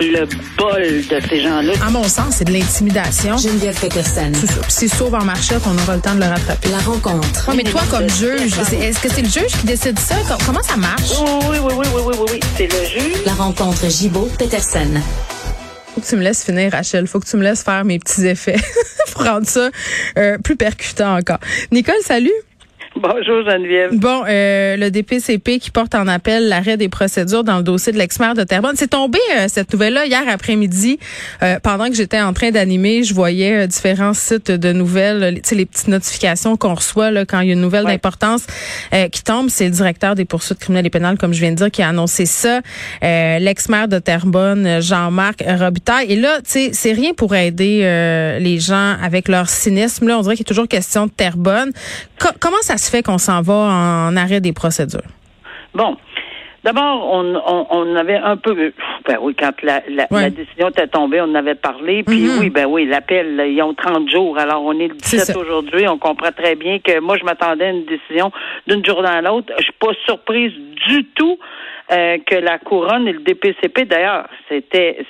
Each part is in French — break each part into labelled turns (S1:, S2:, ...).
S1: Le bol de ces gens-là.
S2: À mon sens, c'est de l'intimidation.
S3: Geneviève Peterson.
S2: C'est sauve en marchette, on aura le temps de le rattraper.
S3: La rencontre.
S2: Ouais, mais toi, comme juge, est-ce que c'est le juge qui décide ça? Com- Comment ça marche?
S1: Oui, oui, oui, oui, oui, oui, oui, oui. C'est le juge.
S3: La rencontre Gibault-Peterson.
S2: Faut que tu me laisses finir, Rachel. Faut que tu me laisses faire mes petits effets pour rendre ça euh, plus percutant encore. Nicole, salut.
S1: Bonjour Geneviève.
S2: Bon, euh, le DPCP qui porte en appel l'arrêt des procédures dans le dossier de l'ex-maire de Terrebonne. C'est tombé euh, cette nouvelle-là hier après-midi. Euh, pendant que j'étais en train d'animer, je voyais euh, différents sites de nouvelles, euh, tu sais, les petites notifications qu'on reçoit là, quand il y a une nouvelle
S1: Ouais.
S2: d'importance euh, qui tombe. C'est le directeur des poursuites criminelles et pénales, comme je viens de dire, qui a annoncé ça. Euh, l'ex-maire de Terrebonne, euh, Jean-Marc Robitaille. Et là, tu sais, c'est rien pour aider euh, les gens avec leur cynisme. Là, on dirait qu'il est toujours question de Terrebonne. Co- comment ça se fait qu'on s'en va en arrêt des procédures?
S1: Bon. D'abord, on, on, on avait un peu, ben oui, quand la, la,
S2: Ouais.
S1: la décision était tombée, on en avait parlé. Puis
S2: Mhm.
S1: oui, ben oui, l'appel, ils ont 30 jours. Alors, on est le
S2: C'est
S1: 17
S2: ça.
S1: aujourd'hui. On comprend très bien que moi, je m'attendais à une décision d'une journée à l'autre. Je suis pas surprise du tout euh, que la couronne et le DPCP, d'ailleurs, c'était,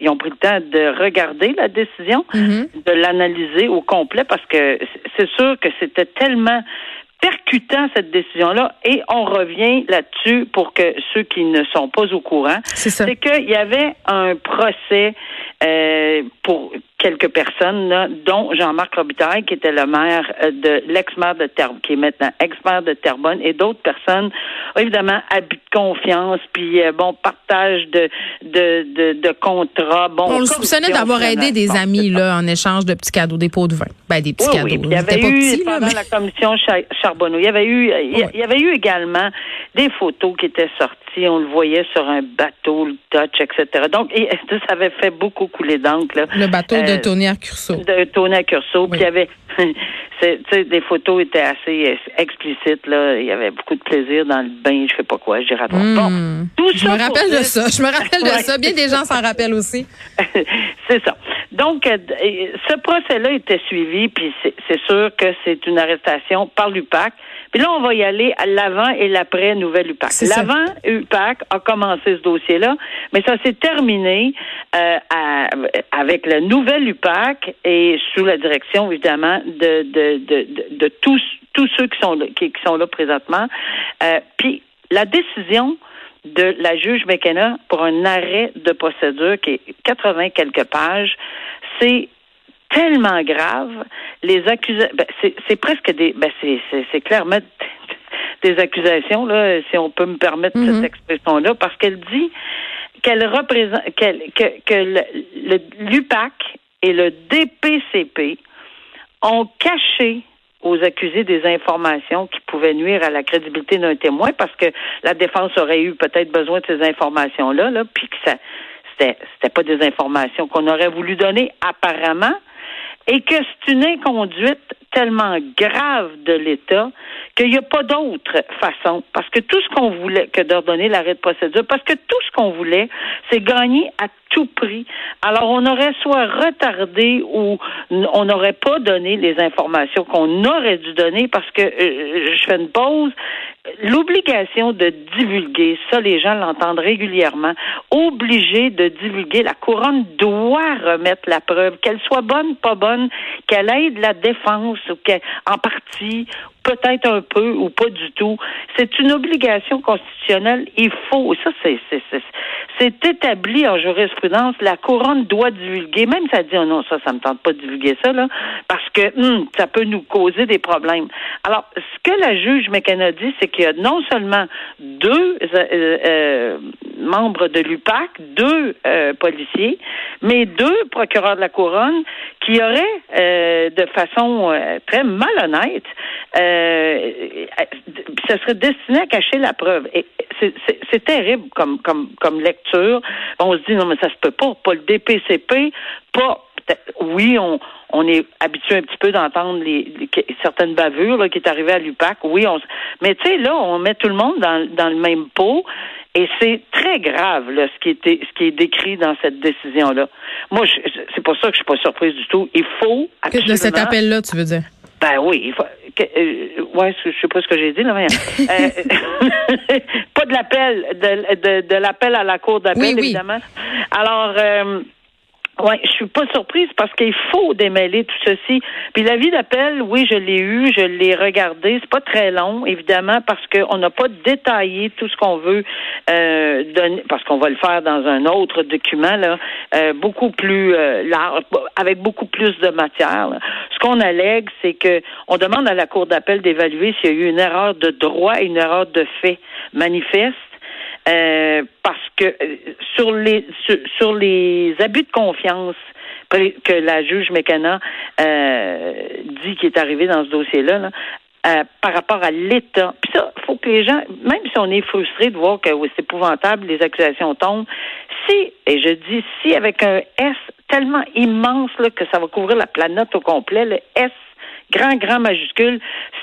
S1: ils ont pris le temps de regarder la décision,
S2: Mhm.
S1: de l'analyser au complet, parce que c'est sûr que c'était tellement percutant cette décision-là et on revient là-dessus pour que ceux qui ne sont pas au courant,
S2: C'est
S1: qu'il y avait un procès euh, pour quelques personnes, là, dont Jean-Marc Robitaille, qui était le maire euh, de l'ex-maire de Terrebonne, qui est maintenant ex-maire de Terrebonne, et d'autres personnes, évidemment, abus de confiance, puis euh, bon, partage de de, de, de contrats. Bon,
S2: On le soupçonnait d'avoir aidé des amis là en échange de petits cadeaux, des pots de vin. Ben des petits
S1: Oui,
S2: cadeaux.
S1: oui. Il y avait eu,
S2: petits, là,
S1: pendant
S2: mais-
S1: la commission Charbonneau, il y avait eu, il y,
S2: Ouais.
S1: il y avait eu également des photos qui étaient sorties. On le voyait sur un bateau, le Dutch, etc. Donc, et, ça avait fait beaucoup couler d'encre.
S2: le bateau de
S1: Euh,
S2: Tony Arcurso.
S1: de Tony Curso.
S2: Oui.
S1: Puis il y avait, des photos étaient assez explicites là. Il y avait beaucoup de plaisir dans le bain, je sais pas quoi, je dirais pas. Bon, tout
S2: Je
S1: ça
S2: me rappelle de ça. Je me rappelle de ça. Bien des gens s'en rappellent aussi.
S1: c'est ça. Donc, euh, ce procès-là était suivi, puis c'est sûr que c'est une arrestation par l'UPAC. Puis là, on va y aller à l'avant et l'après nouvelle UPAC. L'avant UPAC a commencé ce dossier-là, mais ça s'est terminé euh, à- avec la nouvelle UPAC et sous la direction, évidemment, de, de, de, de, de tous, tous ceux qui sont qui sont là présentement. Euh, puis la décision de la juge McKenna pour un arrêt de procédure qui est 80 quelques pages, c'est tellement grave. Les accusations, ben, c'est presque des, ben, c'est clairement des accusations là, si on peut me permettre cette expression-là, parce qu'elle dit qu'elle représente, qu'elle, que, que le, le- l'UPAC et le DPCP ont caché aux accusés des informations qui pouvaient nuire à la crédibilité d'un témoin parce que la défense aurait eu peut-être besoin de ces informations-là, là, puis que ça c'était c'était pas des informations qu'on aurait voulu donner apparemment et que c'est une inconduite tellement grave de l'État qu'il n'y a pas d'autre façon. Parce que tout ce qu'on voulait que d'ordonner l'arrêt de procédure, parce que tout ce qu'on voulait, c'est gagner à tout prix. Alors, on aurait soit retardé ou on n'aurait pas donné les informations qu'on aurait dû donner parce que euh, je fais une pause. L'obligation de divulguer, ça les gens l'entendent régulièrement, obligé de divulguer, la couronne doit remettre la preuve, qu'elle soit bonne, pas bonne, qu'elle aide la défense ou qu'elle, en partie, peut-être un peu ou pas du tout. C'est une obligation constitutionnelle. Il faut, ça c'est, c'est, c'est, c'est établi en jurisprudence. La couronne doit divulguer, même si elle dit oh non ça, ça me tente pas de divulguer ça là, parce que hum, ça peut nous causer des problèmes. Alors, ce que la juge McKenna dit, c'est qu'il y a non seulement deux euh, euh, membres de l'UPAC, deux euh, policiers, mais deux procureurs de la couronne qui auraient, euh, de façon euh, très malhonnête, euh, ce serait destiné à cacher la preuve. Et c'est terrible comme, comme, comme lecture. On se dit, non, mais ça se peut pas. Pas le DPCP, pas. Oui, on, on est habitué un petit peu d'entendre les, certaines bavures là, qui est arrivé à l'UPAC. Oui, on, mais tu sais, là, on met tout le monde dans, dans le même pot. Et c'est très grave là, ce qui était ce qui est décrit dans cette décision là. Moi, je- c'est pour ça que je suis pas surprise du tout. Il faut absolument
S2: De cet appel-là, tu veux dire?
S1: ben oui, il faut, que, euh, ouais, je sais pas ce que j'ai dit là. mais, euh, pas de l'appel, de, de, de l'appel à la cour d'appel
S2: Oui, oui.
S1: évidemment. Alors. Euh, Ouais, je suis pas surprise parce qu'il faut démêler tout ceci. Puis l'avis d'appel, oui, je l'ai eu, je l'ai regardé. C'est pas très long, évidemment, parce qu'on n'a pas détaillé tout ce qu'on veut euh, donner, parce qu'on va le faire dans un autre document là, euh, beaucoup plus euh, large, avec beaucoup plus de matière. là. Ce qu'on allègue, c'est que on demande à la cour d'appel d'évaluer s'il y a eu une erreur de droit et une erreur de fait manifeste. Euh, parce que euh, sur les sur, les abus de confiance que la juge Mécana euh, dit qui est arrivé dans ce dossier-là, là, euh, par rapport à l'État. Puis ça, faut que les gens, même si on est frustré de voir que c'est épouvantable, les accusations tombent, si, et je dis si avec un S tellement immense là, que ça va couvrir la planète au complet, le S grand, grand majuscule,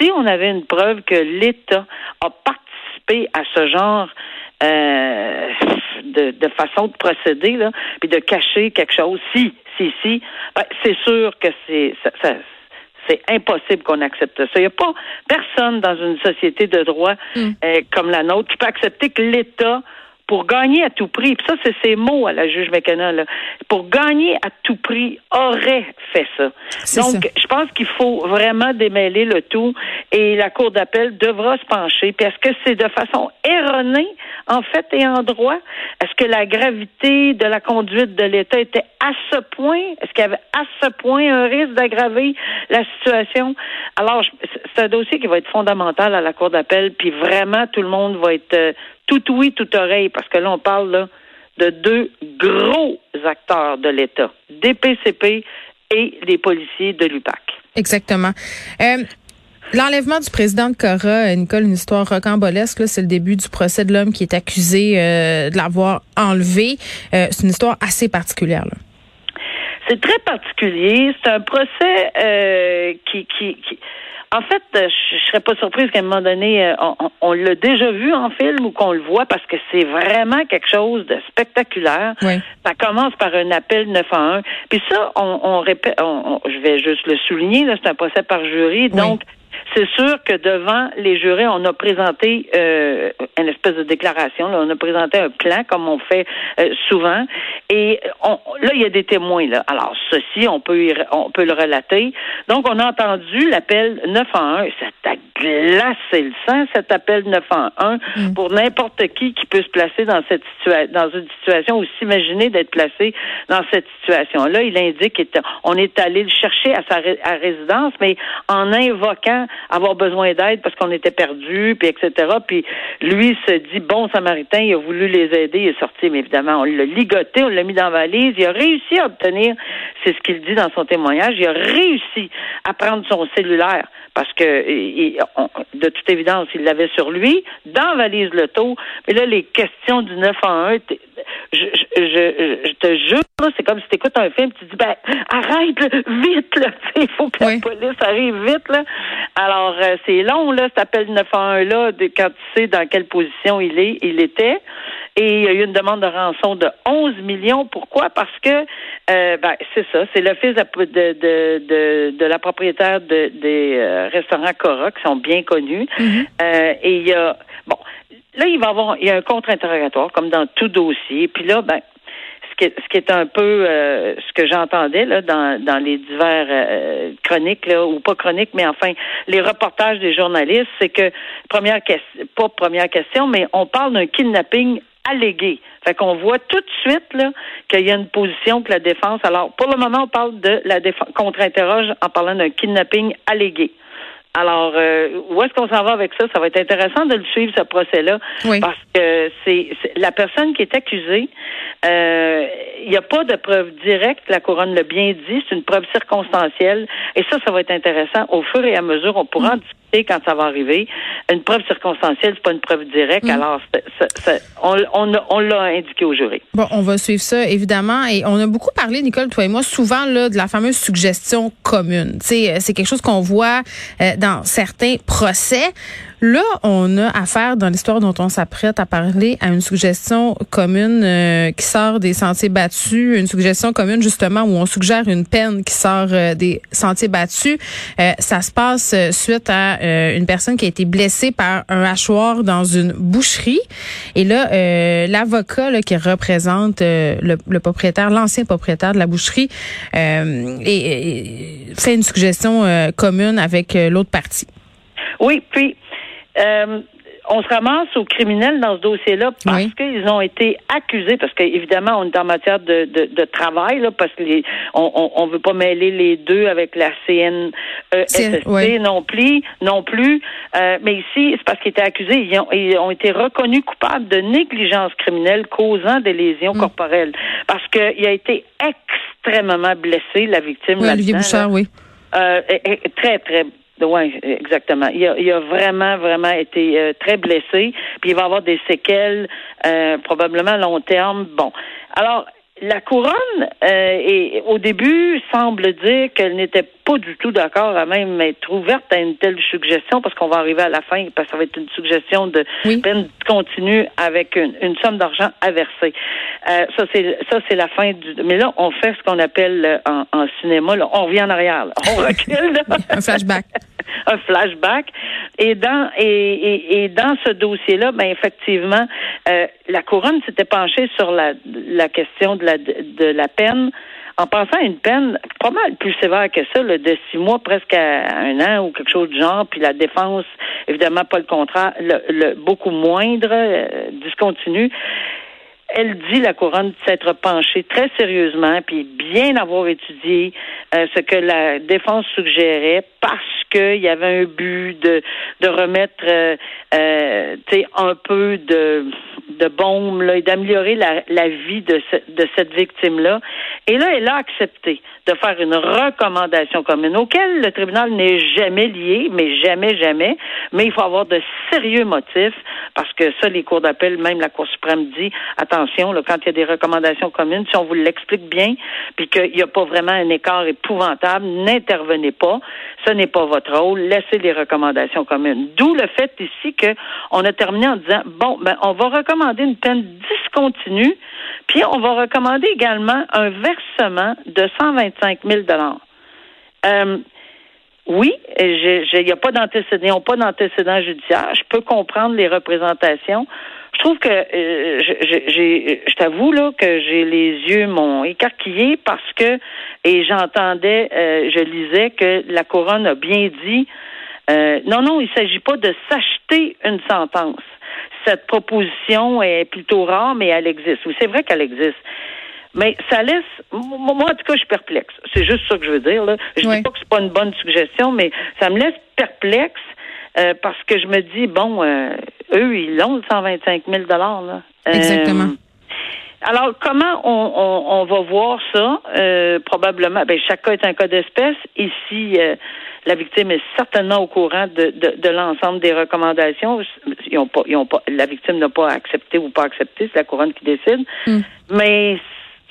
S1: si on avait une preuve que l'État a participé à ce genre euh, de, de façon de procéder, là, puis de cacher quelque chose, si, si, si, ben, c'est sûr que c'est ça, ça- c'est impossible qu'on accepte ça. Il n'y a pas personne dans une société de droit euh, comme la nôtre qui peut accepter que l'État pour gagner à tout prix, puis ça, c'est ses mots à la juge McKenna, là, pour gagner à tout prix, aurait fait ça. Donc,
S2: ça.
S1: je pense qu'il faut vraiment démêler le tout et la Cour d'appel devra se pencher. Puis est-ce que c'est de façon erronée, en fait, et en droit? Est-ce que la gravité de la conduite de l'État était à ce point? Est-ce qu'il y avait à ce point un risque d'aggraver la situation? Alors, c'est un dossier qui va être fondamental à la Cour d'appel, puis vraiment, tout le monde va être euh, tout oui, tout oreille, parce que là, on parle là, de deux gros acteurs de l'État, DPCP et les policiers de l'UPAC.
S2: Exactement. Euh, L'enlèvement du président de Cora, Nicole, une histoire rocambolesque. C'est le début du procès de l'homme qui est accusé euh, de l'avoir enlevé. Euh, c'est une histoire assez particulière. Là.
S1: C'est très particulier. C'est un procès euh, qui, qui, qui- En fait, je je serais pas surprise qu'à un moment donné, on, on- on l'a déjà vu en film ou qu'on le voit parce que c'est vraiment quelque chose de spectaculaire.
S2: Oui.
S1: Ça commence par un appel 911. Puis ça, on, on répète, je vais juste le souligner, là, c'est un procès par jury. Donc, c'est sûr que devant les jurés, on a présenté euh, une espèce de déclaration. là. on a présenté un plan, comme on fait euh, souvent. Et on- là, il y a des témoins. Là. Alors, ceci, on peut, y- on peut le relater. Donc, on a entendu l'appel 911. Ça a glacé le sang, cet appel 911, pour n'importe qui qui peut se placer dans cette situa- dans une situation ou s'imaginer d'être placé dans cette situation-là. Il indique qu'on est allé le chercher à sa ré- à résidence, mais en invoquant avoir besoin d'aide parce qu'on était perdu, puis etc. Puis lui se dit bon samaritain, il a voulu les aider, il est sorti, mais évidemment on l'a ligoté, on l'a mis dans la valise, il a réussi à obtenir, c'est ce qu'il dit dans son témoignage, il a réussi à prendre son cellulaire parce que de toute évidence il l'avait sur lui dans la valise l'auto. Mais là les questions du 9 en 1, t'es- je, te jure, là, c'est comme si tu écoutes un film, tu dis ben arrête là, vite là, il faut que
S2: Oui.
S1: la police arrive vite là. Alors euh, c'est long là, cet appel 911 là, de, quand tu sais dans quelle position il est, il était. Et il y a eu une demande de rançon de 11 millions. Pourquoi? Parce que euh, ben, c'est ça, c'est le fils de, de, de, de, la propriétaire de, des euh, restaurants Cora qui sont bien connus. Euh, et il y a bon, là il va avoir il y a un contre-interrogatoire comme dans tout dossier. Puis là, ben ce qui est, ce qui est un peu euh, ce que j'entendais là dans, dans les divers euh, chroniques là ou pas chroniques mais enfin les reportages des journalistes c'est que première question pas première question mais on parle d'un kidnapping allégué fait qu'on voit tout de suite là qu'il y a une position que la défense alors pour le moment on parle de la défense contre-interroge en parlant d'un kidnapping allégué alors, euh, où est-ce qu'on s'en va avec ça? Ça va être intéressant de le suivre, ce procès-là,
S2: Oui.
S1: parce que c'est la personne qui est accusée. euh, Il n'y a pas de preuve directe. La couronne l'a bien dit. C'est une preuve circonstancielle. Et ça, ça va être intéressant. Au fur et à mesure, on pourra en discuter sait quand ça va arriver. Une preuve circonstancielle, c'est pas une preuve directe. Alors, c'est- c'est- on, on, on l'a indiqué au jury.
S2: Bon, on va suivre ça, évidemment. Et on a beaucoup parlé, Nicole, toi et moi, souvent là, de la fameuse suggestion commune. Euh, c'est quelque chose qu'on voit euh, dans certains procès. Là, on a affaire, dans l'histoire dont on s'apprête à parler, à une suggestion commune euh, qui sort des sentiers battus, une suggestion commune justement où on suggère une peine qui sort euh, des sentiers battus. Euh, ça se passe euh, suite à euh, une personne qui a été blessée par un hachoir dans une boucherie. Et là, l'avocat qui représente le, le propriétaire, l'ancien propriétaire de la boucherie, fait une suggestion commune avec l'autre partie.
S1: Oui, puis euh, on se ramasse aux criminels dans ce dossier-là parce
S2: Oui.
S1: qu'ils ont été accusés, parce qu'évidemment, on est en matière de, de, de travail, là, parce que les, on, on, veut pas mêler les deux avec la CNESST
S2: oui.
S1: non plus, non plus. Euh, mais ici, c'est parce qu'ils étaient accusés, ils ont, ils ont été reconnus coupables de négligence criminelle causant des lésions
S2: Mm.
S1: corporelles. Parce qu'il a été extrêmement blessé, la victime.
S2: Oui, Olivier
S1: là.
S2: Bouchard, oui.
S1: Euh, très, très. Oui, exactement. Il a, il a vraiment, vraiment été euh, très blessé. Puis il va avoir des séquelles euh, probablement à long terme. Bon. Alors, la couronne, euh, et, au début, semble dire qu'elle n'était pas du tout d'accord à même être ouverte à une telle suggestion parce qu'on va arriver à la fin, parce que ça va être une suggestion de
S2: Oui.
S1: peine continue avec une, une somme d'argent à verser. Euh, ça, c'est ça, c'est la fin du. Mais là, on fait ce qu'on appelle en, en cinéma, là, on revient en arrière. là. On recule. là.
S2: Un flashback.
S1: un flashback. Et dans et, et, et dans ce dossier-là, ben effectivement, euh, la couronne s'était penchée sur la, la question de la de la peine en pensant à une peine pas mal plus sévère que ça, là, de six mois presque à un an ou quelque chose du genre, puis la défense, évidemment pas le contraire, le, le- beaucoup moindre, euh, discontinu. Elle dit, la couronne, s'être penchée très sérieusement, puis bien avoir étudié euh, ce que la défense suggérait, parce qu'il y avait un but de, de remettre euh, euh, un peu de, de baume là, et d'améliorer la, la vie de, de cette victime-là. Et là, elle a accepté de faire une recommandation commune auquel le tribunal n'est jamais lié, mais jamais, jamais. Mais il faut avoir de sérieux motifs parce que ça, les cours d'appel, même la Cour suprême dit, quand il y a des recommandations communes, si on vous l'explique bien, puis qu'il n'y a pas vraiment un écart épouvantable, n'intervenez pas. Ce n'est pas votre rôle. Laissez les recommandations communes. D'où le fait ici que on a terminé en disant, bon, ben, on va recommander une peine discontinue, puis on va recommander également un versement de 125 000 euh, oui, il n'y a pas d'antécédent, pas d'antécédent judiciaire. Je peux comprendre les représentations. Je trouve que euh, je- t'avoue là que j'ai les yeux m'ont écarquillé parce que et j'entendais, euh, je lisais que la couronne a bien dit euh, non non, il s'agit pas de s'acheter une sentence. Cette proposition est plutôt rare, mais elle existe. Oui, c'est vrai qu'elle existe. Mais ça laisse, moi, moi, en tout cas, je suis perplexe. C'est juste ça que je veux dire. Là. Je
S2: Oui.
S1: dis pas que c'est pas une bonne suggestion, mais ça me laisse perplexe euh, parce que je me dis, bon, euh, eux, ils l'ont, le 125 000 là. Euh,
S2: Exactement.
S1: alors, comment on, on, on va voir ça? Euh, probablement, ben, chaque cas est un cas d'espèce. Ici, euh, la victime est certainement au courant de, de, de l'ensemble des recommandations. Ils ont pas, ils ont pas, la victime n'a pas accepté ou pas accepté, c'est la couronne qui décide.
S2: Hmm.
S1: Mais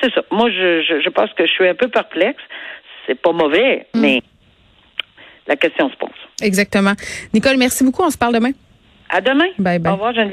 S1: c'est ça. Moi, je, je, je pense que je suis un peu perplexe. C'est pas mauvais,
S2: Hmm.
S1: mais la question se pose.
S2: Exactement. Nicole, merci beaucoup. On se parle demain.
S1: À demain.
S2: Bye bye.
S1: Au revoir, Geneviève.